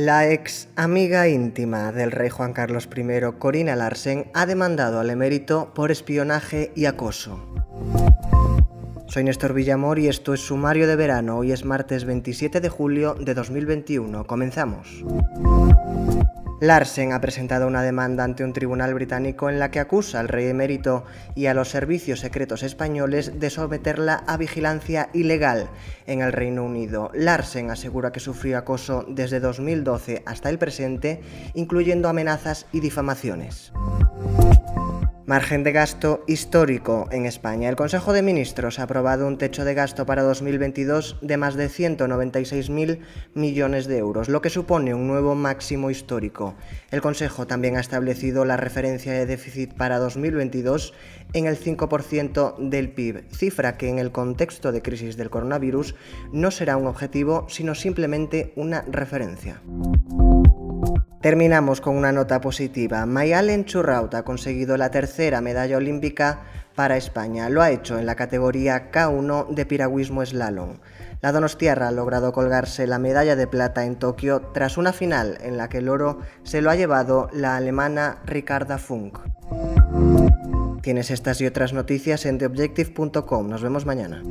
La ex amiga íntima del rey Juan Carlos I, Corina Larsen, ha demandado al emérito por espionaje y acoso. Soy Néstor Villamor y esto es Sumario de Verano. Hoy es martes 27 de julio de 2021. Comenzamos. Larsen ha presentado una demanda ante un tribunal británico en la que acusa al rey emérito y a los servicios secretos españoles de someterla a vigilancia ilegal en el Reino Unido. Larsen asegura que sufrió acoso desde 2012 hasta el presente, incluyendo amenazas y difamaciones. Margen de gasto histórico en España. El Consejo de Ministros ha aprobado un techo de gasto para 2022 de más de 196.000 millones de euros, lo que supone un nuevo máximo histórico. El Consejo también ha establecido la referencia de déficit para 2022 en el 5% del PIB, cifra que en el contexto de crisis del coronavirus no será un objetivo, sino simplemente una referencia. Terminamos con una nota positiva. Mayalen Churraut ha conseguido la tercera medalla olímpica para España. Lo ha hecho en la categoría K1 de piragüismo slalom. La Donostiarra ha logrado colgarse la medalla de plata en Tokio tras una final en la que el oro se lo ha llevado la alemana Ricarda Funk. Tienes estas y otras noticias en theobjective.com. Nos vemos mañana.